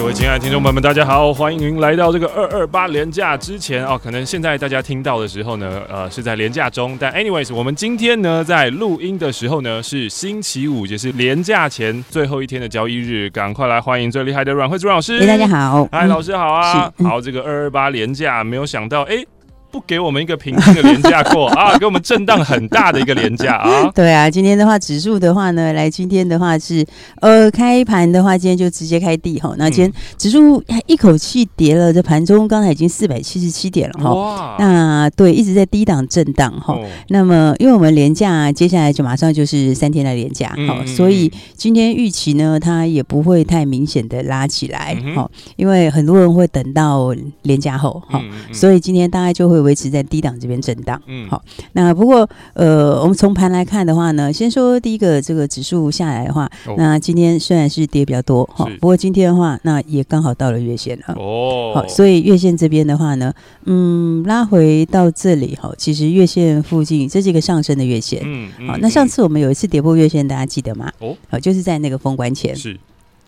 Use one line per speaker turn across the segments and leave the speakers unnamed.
各位亲爱的听众朋友们，大家好，欢迎您来到这个二二八廉价之前哦。可能现在大家听到的时候呢，呃，是在廉价中，但 anyways，我们今天呢在录音的时候呢是星期五，也是廉价前最后一天的交易日，赶快来欢迎最厉害的阮慧珠老师。
哎，大家好，
嗨，老师好啊。嗯、好，这个二二八廉价，没有想到哎。不给我们一个平静的廉价过啊，给我们震荡很大的一个廉价啊！
对啊，今天的话指数的话呢，来今天的话是呃开盘的话，今天就直接开低哈。那今天指数一口气跌了，这盘中刚才已经四百七十七点了哈。哇！那对，一直在低档震荡哈。哦、那么因为我们廉价接下来就马上就是三天的廉价哈，嗯、所以今天预期呢，它也不会太明显的拉起来哈，嗯、因为很多人会等到廉价后哈，所以今天大概就会。维持在低档这边震荡，嗯，好，那不过呃，我们从盘来看的话呢，先说第一个这个指数下来的话，哦、那今天虽然是跌比较多，哈是，不过今天的话，那也刚好到了月线了，哦，好，所以月线这边的话呢，嗯，拉回到这里，哈，其实月线附近这是一个上升的月线，嗯，嗯好，那上次我们有一次跌破月线，大家记得吗？哦，好，就是在那个封关前，是。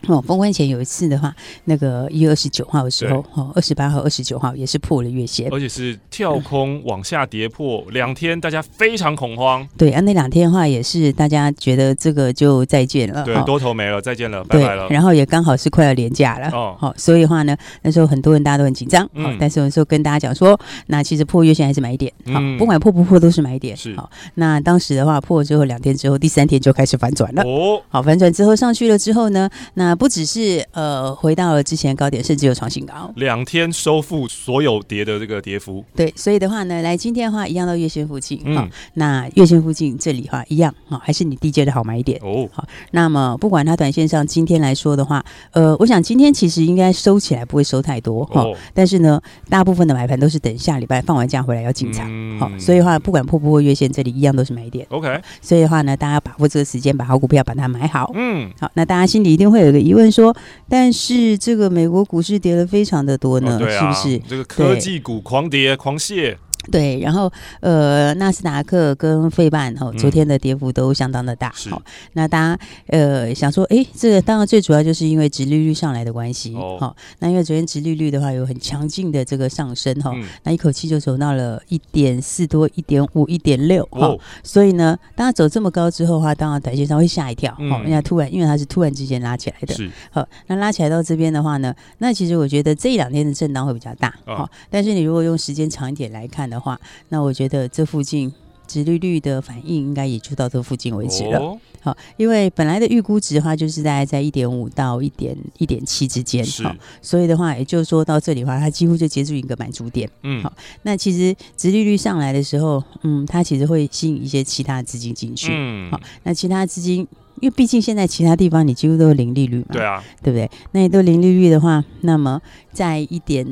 哦，封关前有一次的话，那个一月二十九号的时候，哦，二十八号、二十九号也是破了月线，
而且是跳空往下跌破两天，大家非常恐慌。
对啊，那两天的话也是大家觉得这个就再见了，
对，多头没了，再见了，拜拜了。
然后也刚好是快要连假了，哦，好，所以的话呢，那时候很多人大家都很紧张，嗯，但是有时候跟大家讲说，那其实破月线还是买点，好，不管破不破都是买点，是好。那当时的话破了之后两天之后，第三天就开始反转了，哦，好，反转之后上去了之后呢，那。不只是呃回到了之前高点，甚至有创新高，
两天收复所有跌的这个跌幅。
对，所以的话呢，来今天的话一样到月线附近，嗯、哦，那月线附近这里的话一样，好、哦，还是你低阶的好买点哦。好，那么不管它短线上今天来说的话，呃，我想今天其实应该收起来不会收太多哈，哦、但是呢，大部分的买盘都是等下礼拜放完假回来要进场，好、所以的话不管破不破月线，这里一样都是买点。OK，所以的话呢，大家把握这个时间，把好股票把它买好。嗯，好，那大家心里一定会有一个疑问说，但是这个美国股市跌了非常的多呢，哦啊、是不是？
这个科技股狂跌狂泻。
对，然后呃，纳斯达克跟费半哈，昨天的跌幅都相当的大。好、嗯，那大家呃想说，哎，这个当然最主要就是因为殖利率上来的关系。好、哦，那因为昨天殖利率的话有很强劲的这个上升哈，嗯、那一口气就走到了一点四多、一点五、一点六哈。所以呢，当它走这么高之后的话，当然短线上会吓一跳。好、嗯，人家突然因为它是突然之间拉起来的。是。好，那拉起来到这边的话呢，那其实我觉得这一两天的震荡会比较大。好、哦，但是你如果用时间长一点来看。的话，那我觉得这附近殖利率的反应应该也就到这附近为止了。哦、好，因为本来的预估值的话，就是大概在一点五到一点一点七之间。是好，所以的话，也就是说到这里的话，它几乎就接近一个满足点。嗯，好，那其实殖利率上来的时候，嗯，它其实会吸引一些其他资金进去。嗯，好，那其他资金。因为毕竟现在其他地方你几乎都是零利率嘛，对啊，对不对？那你都零利率的话，那么在一点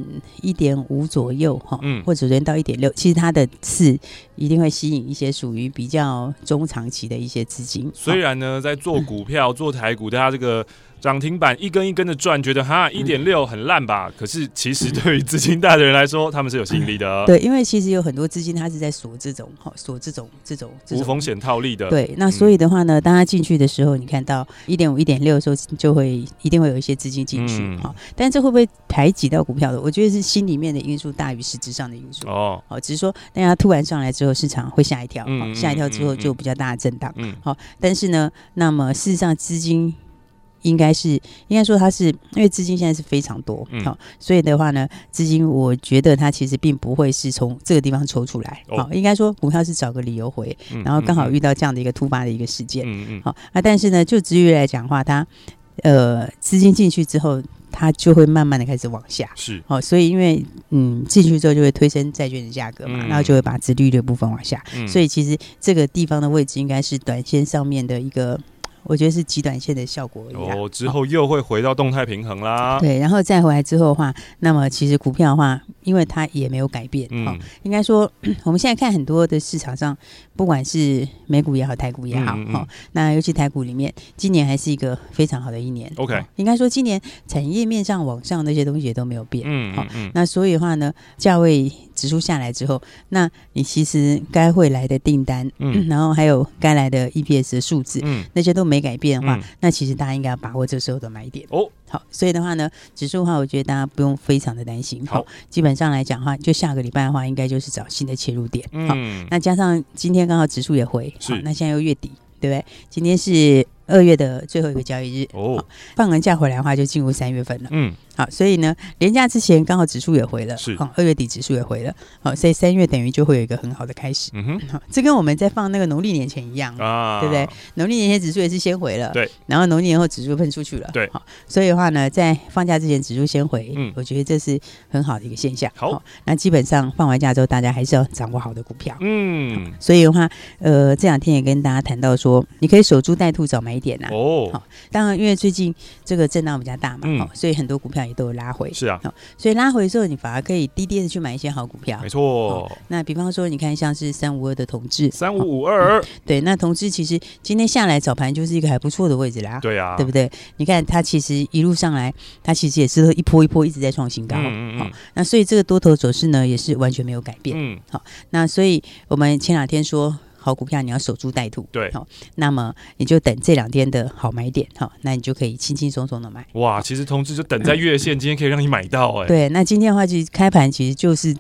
一点五左右哈，嗯，或者连到一点六，其实它的次一定会吸引一些属于比较中长期的一些资金。
虽然呢，在做股票、嗯、做台股，大家这个。涨停板一根一根的赚，觉得哈一点六很烂吧？嗯、可是其实对于资金大的人来说，他们是有吸引力的、哦。
对，因为其实有很多资金，它是在锁这种哈，锁这种这种无
风险套利的。
对，那所以的话呢，当他进去的时候，你看到一点五、一点六的时候，就会一定会有一些资金进去哈。嗯、但这会不会排挤到股票的？我觉得是心里面的因素大于实质上的因素哦。好，只是说，大家突然上来之后，市场会吓一跳，嗯、吓一跳之后就比较大的震荡。嗯，好，但是呢，那么事实上资金。应该是应该说，它是因为资金现在是非常多，好、嗯。哦，所以的话呢，资金我觉得它其实并不会是从这个地方抽出来，好、哦。哦，应该说股票是找个理由回，嗯、然后刚好遇到这样的一个突发的一个事件，嗯嗯，好、但是呢，就殖利率来讲的话，它呃资金进去之后，它就会慢慢的开始往下，是，好、哦，所以因为嗯进去之后就会推升债券的价格嘛，嗯、然后就会把殖利率的部分往下，嗯、所以其实这个地方的位置应该是短线上面的一个。我觉得是极短线的效果而已。
哦，之后又会回到动态平衡啦。
对，然后再回来之后的话，那么其实股票的话，因为它也没有改变。嗯，应该说 我们现在看很多的市场上，不管是美股也好，台股也好，哈，那尤其台股里面，今年还是一个非常好的一年。
OK，
应该说今年产业面上往上那些东西也都没有变。嗯好，那所以的话呢，价位指数下来之后，那你其实该会来的订单，嗯，然后还有该来的 EPS 的数字，嗯，那些都没改变的话，那其实大家应该要把握这时候的买点。哦，好，所以的话呢，指数的话，我觉得大家不用非常的担心。好，基本上来讲的话，就下个礼拜的话，应该就是找新的切入点。好，那加上今天刚好指数也回，好，那现在又月底，对不对？今天是二月的最后一个交易日。哦，放完假回来的话，就进入三月份了。嗯。好，所以呢，连假之前刚好指数也回了，是好，二月底指数也回了，好，所以三月等于就会有一个很好的开始。嗯哼，好，这跟我们在放那个农历年前一样啊，对不对？农历年前指数也是先回了，对，然后农历年后指数喷出去了，对，好，所以的话呢，在放假之前指数先回，嗯，我觉得这是很好的一个现象。好，那基本上放完假之后，大家还是要掌握好的股票，嗯，所以的话，呃，这两天也跟大家谈到说，你可以守株待兔早买一点呐，哦，好，当然因为最近这个震荡比较大嘛，好，所以很多股票。都有拉回，是啊，所以拉回之后，你反而可以低低的去买一些好股票，没错。那比方说，你看像是三五二的同志，
三五五二，对，
那同志其实今天下来早盘就是一个还不错的位置啦，对啊，对不对？你看它其实一路上来，它其实也是一波一波一直在创新高，嗯嗯，那所以这个多头走势呢，也是完全没有改变，嗯，好，那所以我们前两天说。好股票你要守株待兔，对，好，那么你就等这两天的好买点，好，那你就可以轻轻松松的买。
哇，其实同志就等在月线，今天可以让你买到哎。
对，那今天的话，其实开盘其实就是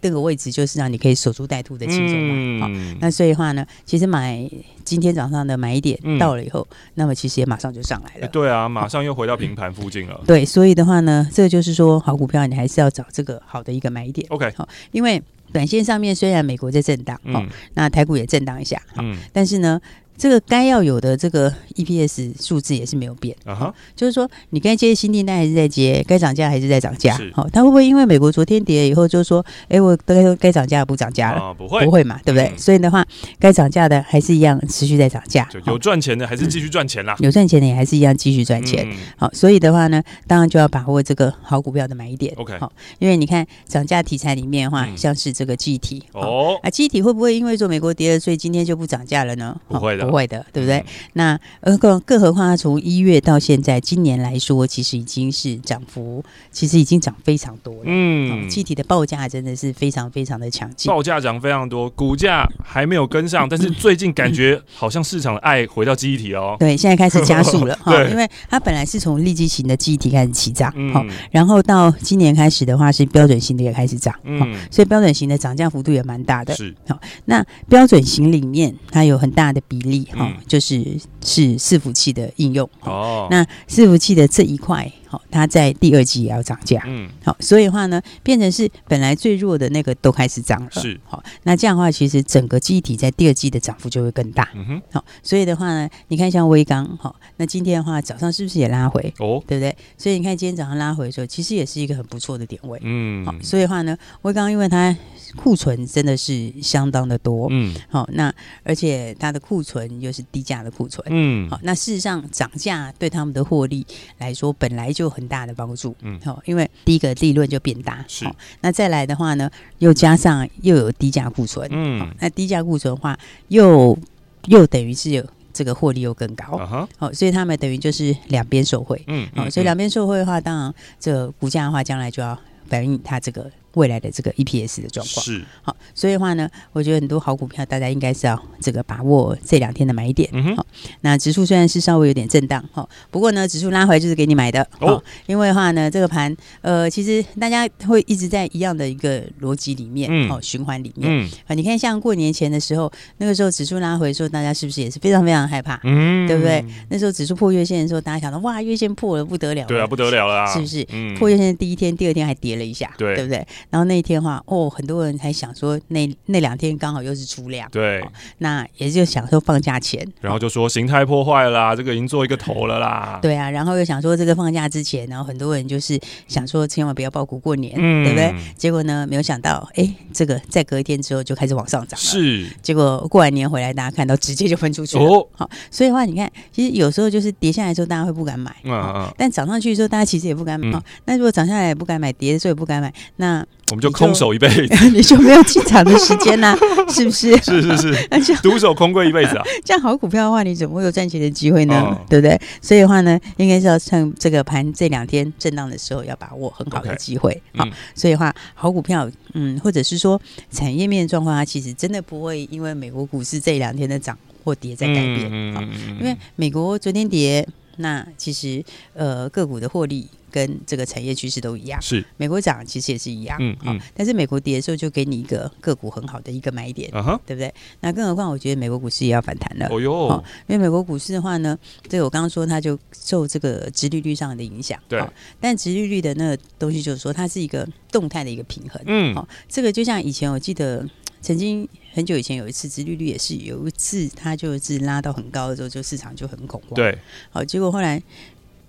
这个位置，就是让你可以守株待兔的轻松嘛。好，那所以的话呢，其实买今天早上的买点到了以后，那么其实也马上就上来了。
对啊，马上又回到平盘附近了。
对，所以的话呢，这个就是说好股票你还是要找这个好的一个买点。OK，好，因为。短线上面虽然美国在震荡，嗯、哦，那台股也震荡一下，嗯，但是呢。这个该要有的这个 EPS 数字也是没有变。啊哈，就是说你该接的新订单还是在接，该涨价还是在涨价，好，它会不会因为美国昨天跌了以后，就说，哎，我该该涨价不涨价了？不会，不会嘛，对不对？所以的话，该涨价的还是一样持续在涨价，
有赚钱的还是继续赚钱啦，
有赚钱的也还是一样继续赚钱，好，所以的话呢，当然就要把握这个好股票的买点，OK，好，因为你看涨价题材里面的话，像是这个记忆体。哦，啊，记忆体会不会因为说美国跌了，所以今天就不涨价了呢？
不会的。
不会的，对不对？嗯、那呃，更更何况它从一月到现在，今年来说，其实已经是涨幅，其实已经涨非常多了。嗯，记忆体的报价真的是非常非常的强劲，
报价涨非常多，股价还没有跟上，但是 最近感觉好像市场的爱回到记忆体哦。
对，现在开始加速了 哈，因为它本来是从利基型的记忆体开始起涨，好、嗯，然后到今年开始的话是标准型的也开始涨，嗯，所以标准型的涨价幅度也蛮大的。是，好，那标准型里面它有很大的比例。哈，嗯、就是是伺服器的应用哦。那伺服器的这一块，好，它在第二季也要涨价，嗯，好，所以的话呢，变成是本来最弱的那个都开始涨了，是好。那这样的话，其实整个记忆体在第二季的涨幅就会更大，嗯哼，好。所以的话呢，你看像威刚，好，那今天的话早上是不是也拉回？哦，对不对？所以你看今天早上拉回的时候，其实也是一个很不错的点位，嗯，好。所以的话呢，威刚因为它。库存真的是相当的多，嗯，好，那而且它的库存又是低价的库存，嗯，好，那事实上涨价对他们的获利来说本来就很大的帮助，嗯，好，因为第一个利润就变大，是，那再来的话呢，又加上又有低价库存，嗯，那低价库存的话，又又等于是有这个获利又更高，好、uh huh，所以他们等于就是两边受惠，嗯，好，所以两边受惠的话，当然这股价的话，将来就要反映它这个。未来的这个 EPS 的状况是好，所以的话呢，我觉得很多好股票，大家应该是要这个把握这两天的买点。嗯，好，那指数虽然是稍微有点震荡，哈，不过呢，指数拉回来就是给你买的哦。因为的话呢，这个盘呃，其实大家会一直在一样的一个逻辑里面，哦，循环里面。嗯，啊，你看像过年前的时候，那个时候指数拉回的时候，大家是不是也是非常非常害怕？嗯，对不对？那时候指数破月线的时候，大家想到哇，月线破了不得了，
对啊，不得了了，
是不是？嗯，破月线第一天、第二天还跌了一下，对，对不对？然后那一天的话，哦，很多人还想说那那两天刚好又是出量，
对、
哦，那也就想说放假前，
然后就说形态破坏了啦，这个已经做一个头了啦，
对啊，然后又想说这个放假之前，然后很多人就是想说千万不要抱股过年，嗯、对不对？结果呢，没有想到，哎，这个再隔一天之后就开始往上涨了，
是，
结果过完年回来，大家看到直接就分出去了，哦，好，所以的话你看，其实有时候就是跌下来之后，大家会不敢买，嗯嗯，但涨上去的时候，大家其实也不敢买，嗯、那如果涨下来也不敢买，跌的时候也不敢买，那。
我们就空手一辈子，
你就 没有进场的时间呐、啊，是不是？
是是是，独守空柜一辈子啊！
这样好股票的话，你怎么会有赚钱的机会呢？哦、对不对？所以的话呢，应该是要趁这个盘这两天震荡的时候，要把握很好的机会。嗯、所以的话，好股票，嗯，或者是说产业面状况，它其实真的不会因为美国股市这两天的涨或跌在改变。嗯嗯嗯，因为美国昨天跌，那其实呃个股的获利。跟这个产业趋势都一样，是。美国涨其实也是一样，嗯嗯，但是美国跌的时候就给你一个个股很好的一个买点，啊，对不对？那更何况我觉得美国股市也要反弹了，哦哟，因为美国股市的话呢，这个我刚刚说它就受这个殖利率上的影响，对，但殖利率的那个东西就是说它是一个动态的一个平衡，嗯，好，这个就像以前我记得曾经很久以前有一次殖利率也是有一次它就是拉到很高的时候，就市场就很恐慌，对，好，结果后来。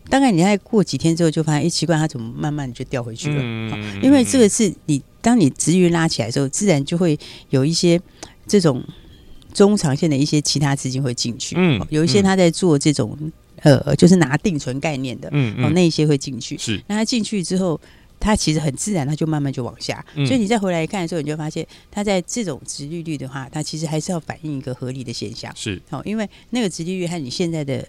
大概你再过几天之后，就发现，哎，奇怪，它怎么慢慢就掉回去了？嗯、因为这个是你，当你殖利率拉起来的时候，自然就会有一些这种中长线的一些其他资金会进去。嗯，有一些他在做这种、嗯、呃，就是拿定存概念的，嗯，嗯哦，那一些会进去。是，那他进去之后，它其实很自然，它就慢慢就往下。嗯、所以你再回来看的时候，你就发现，它在这种殖利率的话，它其实还是要反映一个合理的现象。是，好、哦，因为那个殖利率和你现在的。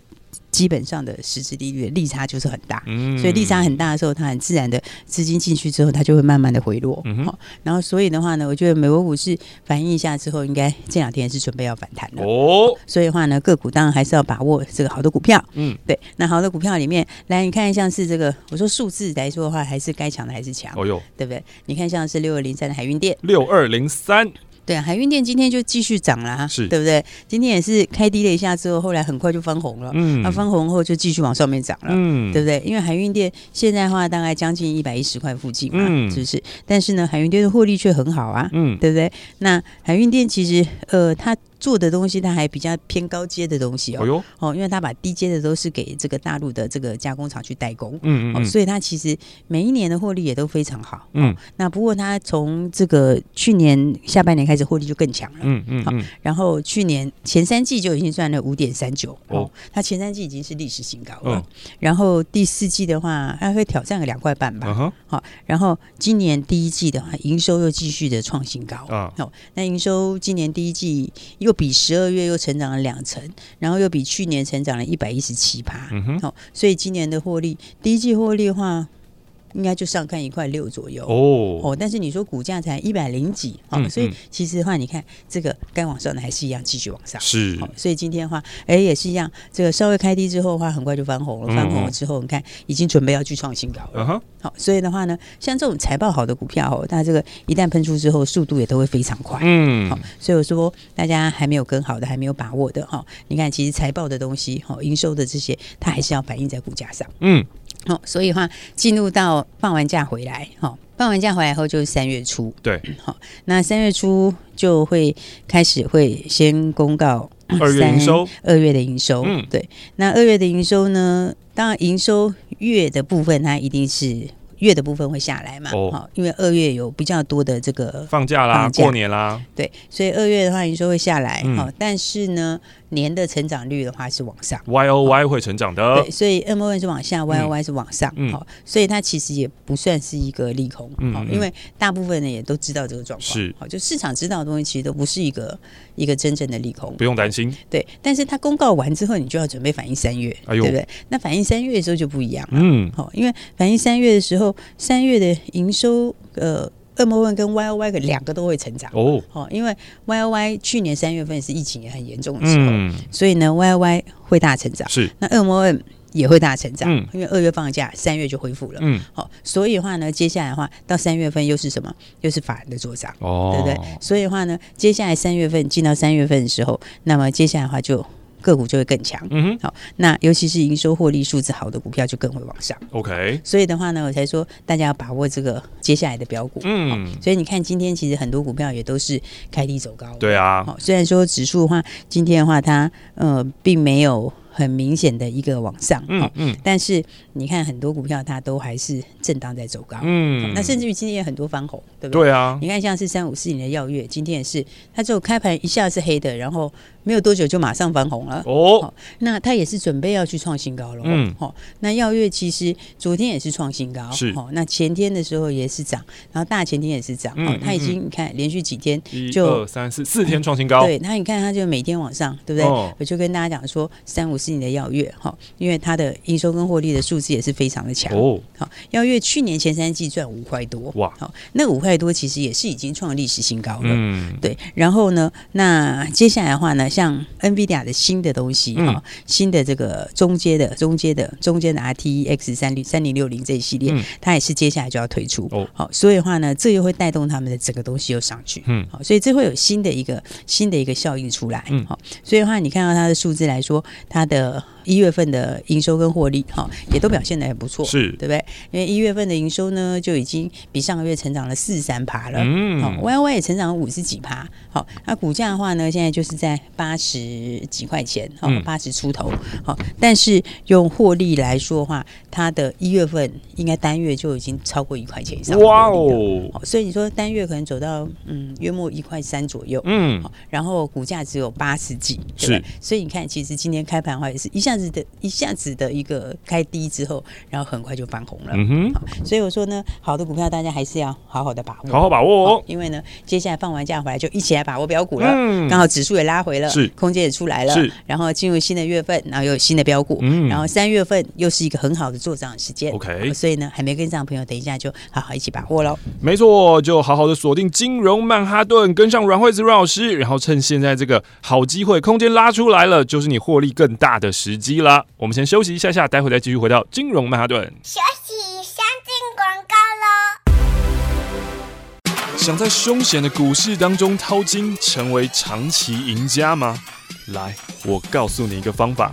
基本上的实质利率的利差就是很大，嗯、所以利差很大的时候，它很自然的资金进去之后，它就会慢慢的回落。嗯、哼然后所以的话呢，我觉得美国股市反应一下之后，应该这两天是准备要反弹了。哦，所以的话呢，个股当然还是要把握这个好的股票。嗯，对，那好的股票里面，来你看像是这个，我说数字来说的话，还是该强的还是强。哦哟，对不对？你看像是六二零三的海运店，六二零三。对啊，海运店今天就继续涨了，是对不对？今天也是开低了一下之后，后来很快就翻红了。嗯，那翻红后就继续往上面涨了，嗯，对不对？因为海运店现在的话大概将近一百一十块附近嘛，嗯，是不是？但是呢，海运店的获利却很好啊，嗯，对不对？那海运店其实呃，它。做的东西，它还比较偏高阶的东西哦，哦，因为它把低阶的都是给这个大陆的这个加工厂去代工，嗯，嗯嗯，哦，所以它其实每一年的获利也都非常好，嗯，哦，那不过它从这个去年下半年开始获利就更强了，嗯嗯，嗯，好，然后去年前三季就已经赚了五点三九，哦，它前三季已经是历史新高了，哦，然后第四季的话，它会挑战个两块半吧，好，哦，然后今年第一季的话，营收又继续的创新高，啊，哦，那营收今年第一季又比十二月又成长了两成，然后又比去年成长了一百一十七趴，好，所以今年的获利，第一季获利的话。应该就上看一块六左右。哦。哦，但是你说股价才一百零几哦，嗯、所以其实的话，你看这个该往上的还是一样继续往上。是、哦，所以今天的话，哎也是一样，这个稍微开低之后的话，很快就翻红了，翻红了之后，你看已经准备要去创新高了，好，所以的话呢，像这种财报好的股票哦，它这个一旦喷出之后，速度也都会非常快，嗯，好，所以我说大家还没有跟好的，还没有把握的哈、哦，你看其实财报的东西哈，营收的这些，它还是要反映在股价上，嗯。好、哦，所以的话进入到放完假回来，哈、哦，放完假回来后就是三月初，对，好、哦，那三月初就会开始会先公告二月营收，二月的营收，嗯，对，那二月的营收呢，当然营收月的部分它一定是月的部分会下来嘛，哦，哦，因为二月有比较多的这个
放假啦，过年啦，
对，所以二月的话营收会下来，嗯、哦，但是呢。年的成长率的话是往上
，Y O Y 会成长的，
对，所以 M O N 是往下，Y O Y 是往上，好，所以它其实也不算是一个利空，好，因为大部分人也都知道这个状况，是，好，就市场知道的东西其实都不是一个一个真正的利空，
不用担心，
对，但是它公告完之后，你就要准备反映三月，对不对？那反映三月的时候就不一样了，嗯，好，因为反映三月的时候，三月的营收，呃。二模问跟 Y O Y 两个都会成长哦，哦，因为 Y O Y 去年三月份是疫情也很严重的时候，嗯、所以呢 Y O Y 会大成长，是那恶魔问也会大成长，嗯、因为二月放假，三月就恢复了，嗯，好，所以的话呢，接下来的话到三月份又是什么？又是法人的做账，哦，对不对？所以的话呢，接下来三月份进到三月份的时候，那么接下来的话就。个股就会更强。
嗯哼，
好，那尤其是营收获利数字好的股票就更会往上。
OK，
所以的话呢，我才说大家要把握这个接下来的标股。嗯，所以你看今天其实很多股票也都是开低走高。
对啊，
好，虽然说指数的话，今天的话它呃并没有。很明显的一个往上，嗯嗯，但是你看很多股票它都还是震荡在走高，嗯，那甚至于今天也很多翻红，对不对？
对啊，
你看像是三五四零的耀月，今天也是，它只有开盘一下是黑的，然后没有多久就马上翻红了，哦，那它也是准备要去创新高了，嗯，好，那耀月其实昨天也是创新高，是，哦，那前天的时候也是涨，然后大前天也是涨，哦，它已经你看连续几天就
二三四四天创新高，
对，那你看它就每天往上，对不对？我就跟大家讲说三五。是你的耀月哈，因为它的营收跟获利的数字也是非常的强哦。好，耀月去年前三季赚五块多哇，好，那五块多其实也是已经创历史新高了。嗯，对。然后呢，那接下来的话呢，像 NVIDIA 的新的东西哈，新的这个中阶的、中阶的、中间的 RTX 三零三零六零这一系列，它也是接下来就要推出哦。好，所以的话呢，这又会带动他们的整个东西又上去。嗯，好，所以这会有新的一个新的一个效应出来。嗯，好，所以的话，你看到它的数字来说，它的的一月份的营收跟获利，哈，也都表现的很不错，是对不对？因为一月份的营收呢，就已经比上个月成长了四十三趴了，嗯，好，Y Y 也成长了五十几趴，好，那股价的话呢，现在就是在八十几块钱，好，八十出头，好，但是用获利来说的话，它的一月份应该单月就已经超过一块钱以上，哇哦，好，所以你说单月可能走到嗯约莫一块三左右，嗯，好，然后股价只有八十几，对不对？是，所以你看，其实今天开盘的话。也是一下子的，一下子的一个开低之后，然后很快就翻红了。嗯哼，所以我说呢，好的股票大家还是要好好的把握，
好好把握哦。
因为呢，接下来放完假回来就一起来把握标股了。嗯，刚好指数也拉回了，是空间也出来了，是。然后进入新的月份，然后又有新的标股。嗯，然后三月份又是一个很好的做涨时间。OK，所以呢，还没跟上的朋友，等一下就好好一起把握喽。
没错，就好好的锁定金融曼哈顿，跟上阮惠子阮老师，然后趁现在这个好机会，空间拉出来了，就是你获利更大的时机啦，我们先休息一下下，待会再继续回到金融曼哈顿。休息，先进广告喽。想在凶险的股市当中淘金，成为长期赢家吗？来，我告诉你一个方法。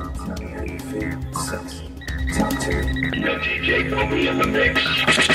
six, ten, two. No DJ, put me in the mix.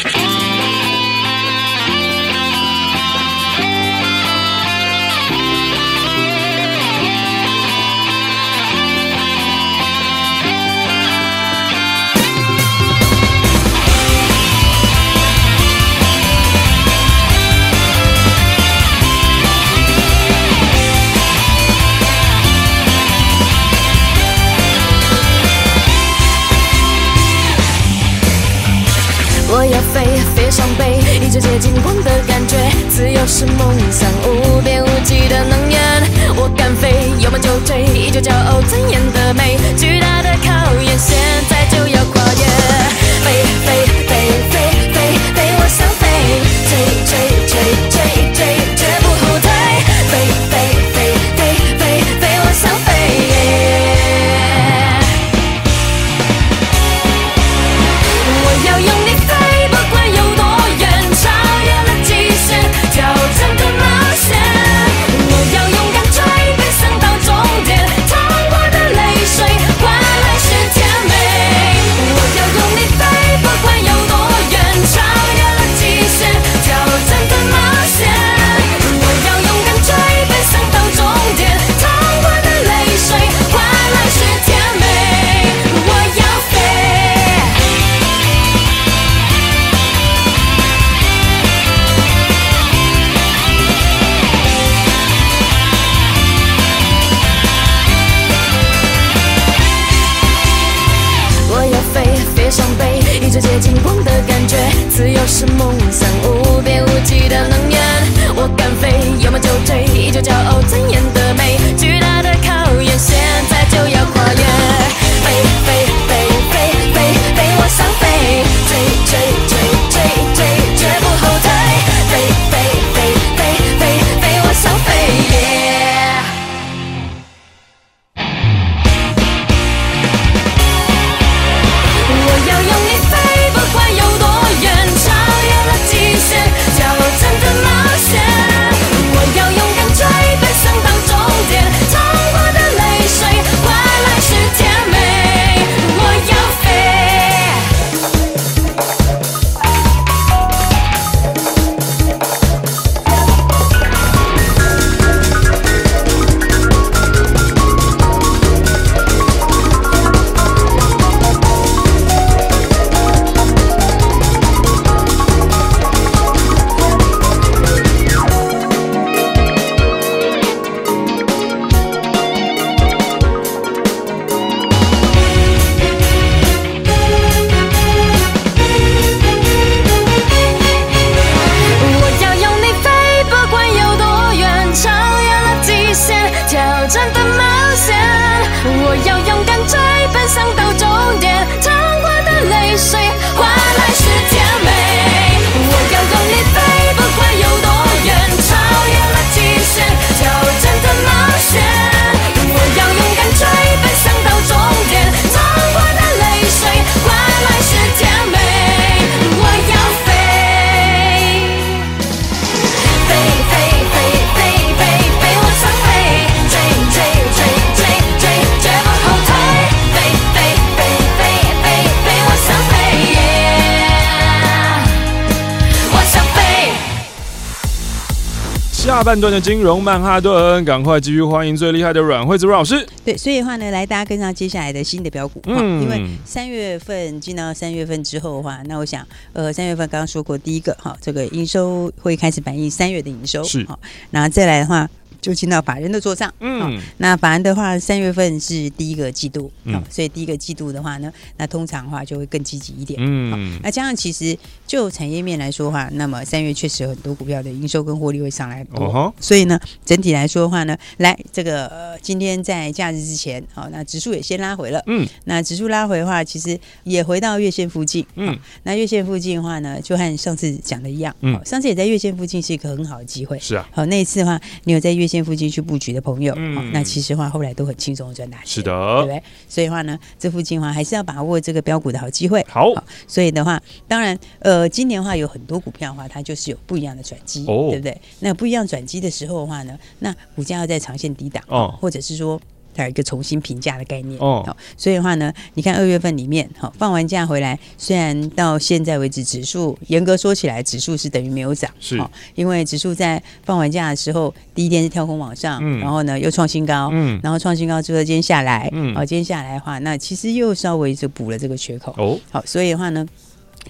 我要飞，飞上北，一直接近光的感觉，自由是梦想，无边无际的能源。我敢飞，有梦就追，依旧骄傲尊严
下半段的金融曼哈顿，赶快继续欢迎最厉害的阮惠子阮老师。
对，所以的话呢，来大家跟上接下来的新的标股。嗯，因为三月份进到三月份之后的话，那我想，呃，三月份刚刚说过第一个哈，这个营收会开始反映三月的营收
是
好，然后再来的话。就进到法人的桌上，嗯，那法人的话，三月份是第一个季度，嗯，所以第一个季度的话呢，那通常的话就会更积极一点，嗯，那加上其实就产业面来说的话，那么三月确实有很多股票的营收跟获利会上来多，哦，所以呢，整体来说的话呢，来这个呃，今天在假日之前，好，那指数也先拉回了，嗯，那指数拉回的话，其实也回到月线附近，嗯，那月线附近的话呢，就和上次讲的一样，嗯，上次也在月线附近是一个很好的机会，
是啊，
好，那一次的话，你有在月线。附近去布局的朋友，嗯、哦，那其实话后来都很轻松的赚大钱，
是的，
对不对？所以话呢，这附近的话还是要把握这个标股的好机会。
好，
好，所以的话，当然，呃，今年的话有很多股票的话，它就是有不一样的转机，哦，对不对？那不一样转机的时候的话呢，那股价要在长线低档，哦，或者是说。它有一个重新评价的概念。哦，好，所以的话呢，你看二月份里面，好放完假回来，虽然到现在为止指数严格说起来，指数是等于没有涨，
是，
因为指数在放完假的时候，第一天是跳空往上，嗯，然后呢又创新高，嗯，然后创新高之后今天下来，嗯，好，今天下来的话，那其实又稍微就补了这个缺口，哦，好，所以的话呢。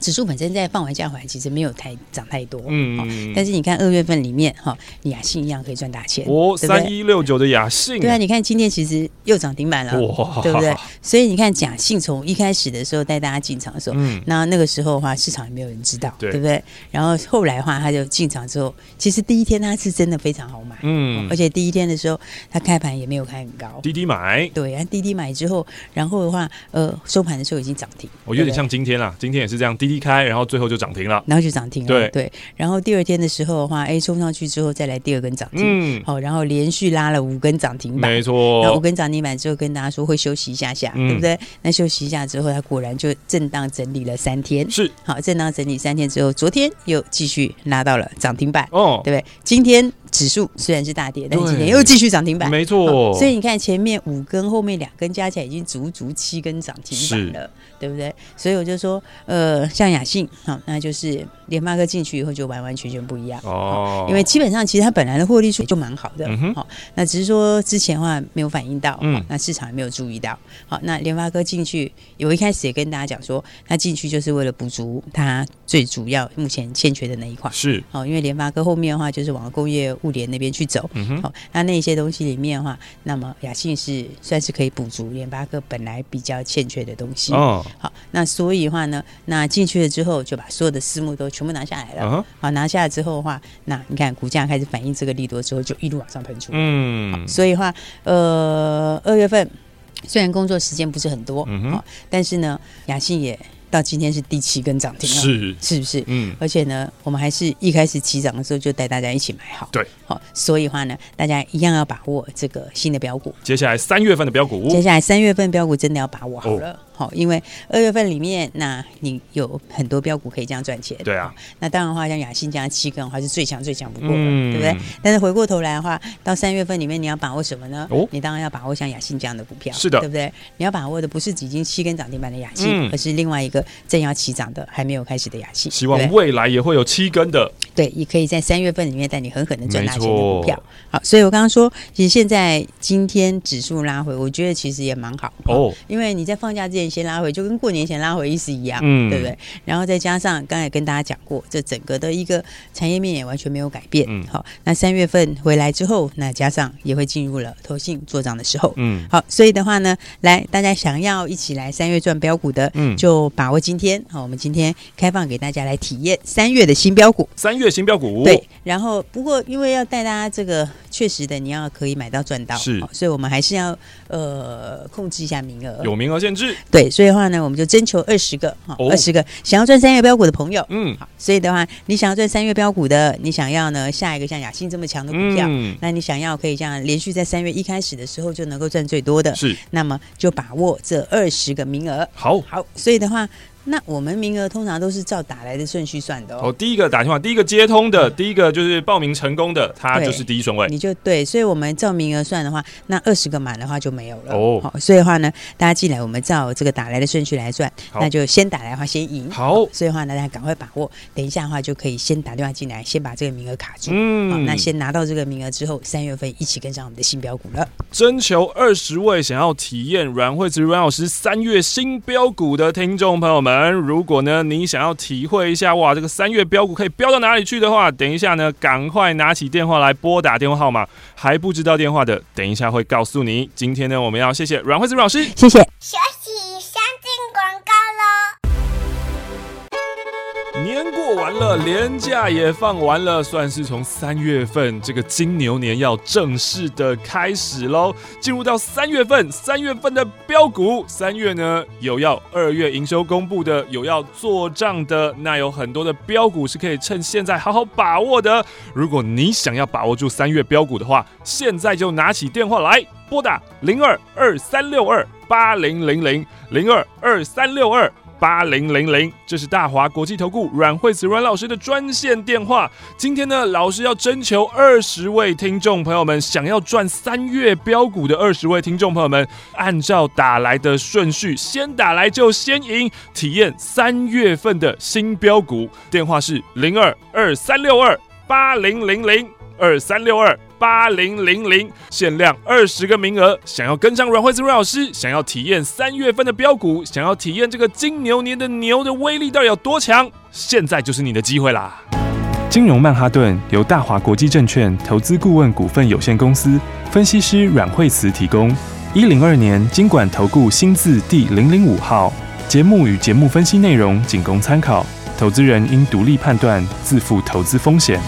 指数本身在放完假回来，其实没有太涨太多，嗯，但是你看二月份里面哈，雅信一样可以赚大钱
哦，三一六九的雅信，
对啊，你看今天其实又涨停板了，哇，对不对？所以你看假信从一开始的时候带大家进场的时候，嗯，那那个时候的话，市场也没有人知道，对。不对？然后后来的话，他就进场之后，其实第一天他是真的非常好买，嗯，而且第一天的时候，他开盘也没有开很高，
滴滴买，
对，然后滴滴买之后，然后的话，呃，收盘的时候已经涨停，
我有点像今天啦，今天也是这样。滴滴开，然后最后就涨停了，
然后就涨停了。对对，然后第二天的时候的话，哎，冲上去之后再来第二根涨停，嗯，好，然后连续拉了五根涨停板，
没错。
然后五根涨停板之后，跟大家说会休息一下下，嗯、对不对？那休息一下之后，它果然就震荡整理了三天，
是
好，震荡整理三天之后，昨天又继续拉到了涨停板，哦，对不对？今天。指数虽然是大跌，但是今天又继续涨停板，
没错。
所以你看前面五根，后面两根加起来已经足足七根涨停板了，对不对？所以我就说，呃，像雅信，好，那就是联发科进去以后就完完全全不一样哦。因为基本上其实它本来的获利数就蛮好的，好，那只是说之前的话没有反应到，嗯，那市场也没有注意到。好，那联发科进去，我一开始也跟大家讲说，它进去就是为了补足它最主要目前欠缺的那一块，
是
哦，因为联发科后面的话就是往工业。物联那边去走，好、那那些东西里面的话，那么雅信是算是可以补足联发科本来比较欠缺的东西。哦，好，那所以的话呢，那进去了之后，就把所有的私募都全部拿下来了。好，拿下来之后的话，那你看股价开始反映这个利多之后，就一路往上喷出。嗯，所以的话，呃，二月份虽然工作时间不是很多，嗯哼，但是呢，雅信也。到今天是第七根涨停了，是是不是？嗯，而且呢，我们还是一开始起涨的时候就带大家一起买好，
对，
好，所以话呢，大家一样要把握这个新的标股。
接下来三月份的标股，
接下来三月份标股真的要把握好了。哦好，因为二月份里面，那你有很多标股可以这样赚钱。
对啊，
那当然的话，像雅信这样七根的话是最强最强不过的，嗯、对不对？但是回过头来的话，到三月份里面，你要把握什么呢？哦，你当然要把握像雅信这样的股票，
是的，
对不对？你要把握的不是已经七根涨停板的雅信，嗯、而是另外一个正要起涨的还没有开始的雅信。
希望未来也会有七根的。
对，也可以在三月份里面带你狠狠的赚大钱的股票。好，所以我刚刚说，其实现在今天指数拉回，我觉得其实也蛮好哦，因为你在放假之前先拉回，就跟过年前拉回意思一样，嗯，对不对？然后再加上刚才跟大家讲过，这整个的一个产业面也完全没有改变，嗯，好，那三月份回来之后，那加上也会进入了投信做账的时候，嗯，好，所以的话呢，来大家想要一起来三月赚标股的，嗯，就把握今天，好，我们今天开放给大家来体验三月的新标股，
三月。新标股。
对，然后不过因为要带大家这个确实的，你要可以买到赚到，
是，
所以我们还是要呃控制一下名额，
有名额限制。
对，所以的话呢，我们就征求二十个哈，二十个。想要赚三月标股的朋友，嗯，好，所以的话，你想要赚三月标股的，你想要呢下一个像雅信这么强的股票，嗯，那你想要可以这样连续在三月一开始的时候就能够赚最多的，
是，
那么就把握这二十个名额，
好，
好，所以的话。那我们名额通常都是照打来的顺序算的哦。
哦，第一个打电话，第一个接通的，第一个就是报名成功的，他就是第一顺位。
你就对，所以我们照名额算的话，那二十个满的话就没有了。哦，好，所以的话呢，大家进来，我们照这个打来的顺序来算，那就先打来的话先赢。
好，
所以的话呢，大家赶快把握，等一下的话就可以先打电话进来，先把这个名额卡住。嗯，好，那先拿到这个名额之后，三月份一起跟上我们的新标股了。
征求二十位想要体验阮慧慈阮老师三月新标股的听众朋友们，如果呢你想要体会一下哇，这个三月标股可以飙到哪里去的话，等一下呢赶快拿起电话来拨打电话号码，还不知道电话的，等一下会告诉你。今天呢我们要谢谢阮慧子老
师，谢
谢。过完了，年假也放完了，算是从三月份这个金牛年要正式的开始喽。进入到三月份，三月份的标股，三月呢有要二月营收公布的，有要做账的，那有很多的标股是可以趁现在好好把握的。如果你想要把握住三月标股的话，现在就拿起电话来拨打零二二三六二八零零零零二二三六二。八零零零，这是大华国际投顾阮慧慈阮老师的专线电话。今天呢，老师要征求二十位听众朋友们，想要赚三月标股的二十位听众朋友们，按照打来的顺序，先打来就先赢，体验三月份的新标股。电话是零二二三六二八零零零二三六二。八零零零，限量二十个名额。想要跟上阮慧慈阮老师，想要体验三月份的标股，想要体验这个金牛年的牛的威力到底有多强？现在就是你的机会啦！金融曼哈顿由大华国际证券投资顾问股份有限公司分析师阮慧慈提供。一零二年金管投顾新字第零零五号。节目与节目分析内容仅供参考，投资人应独立判断，自负投资风险。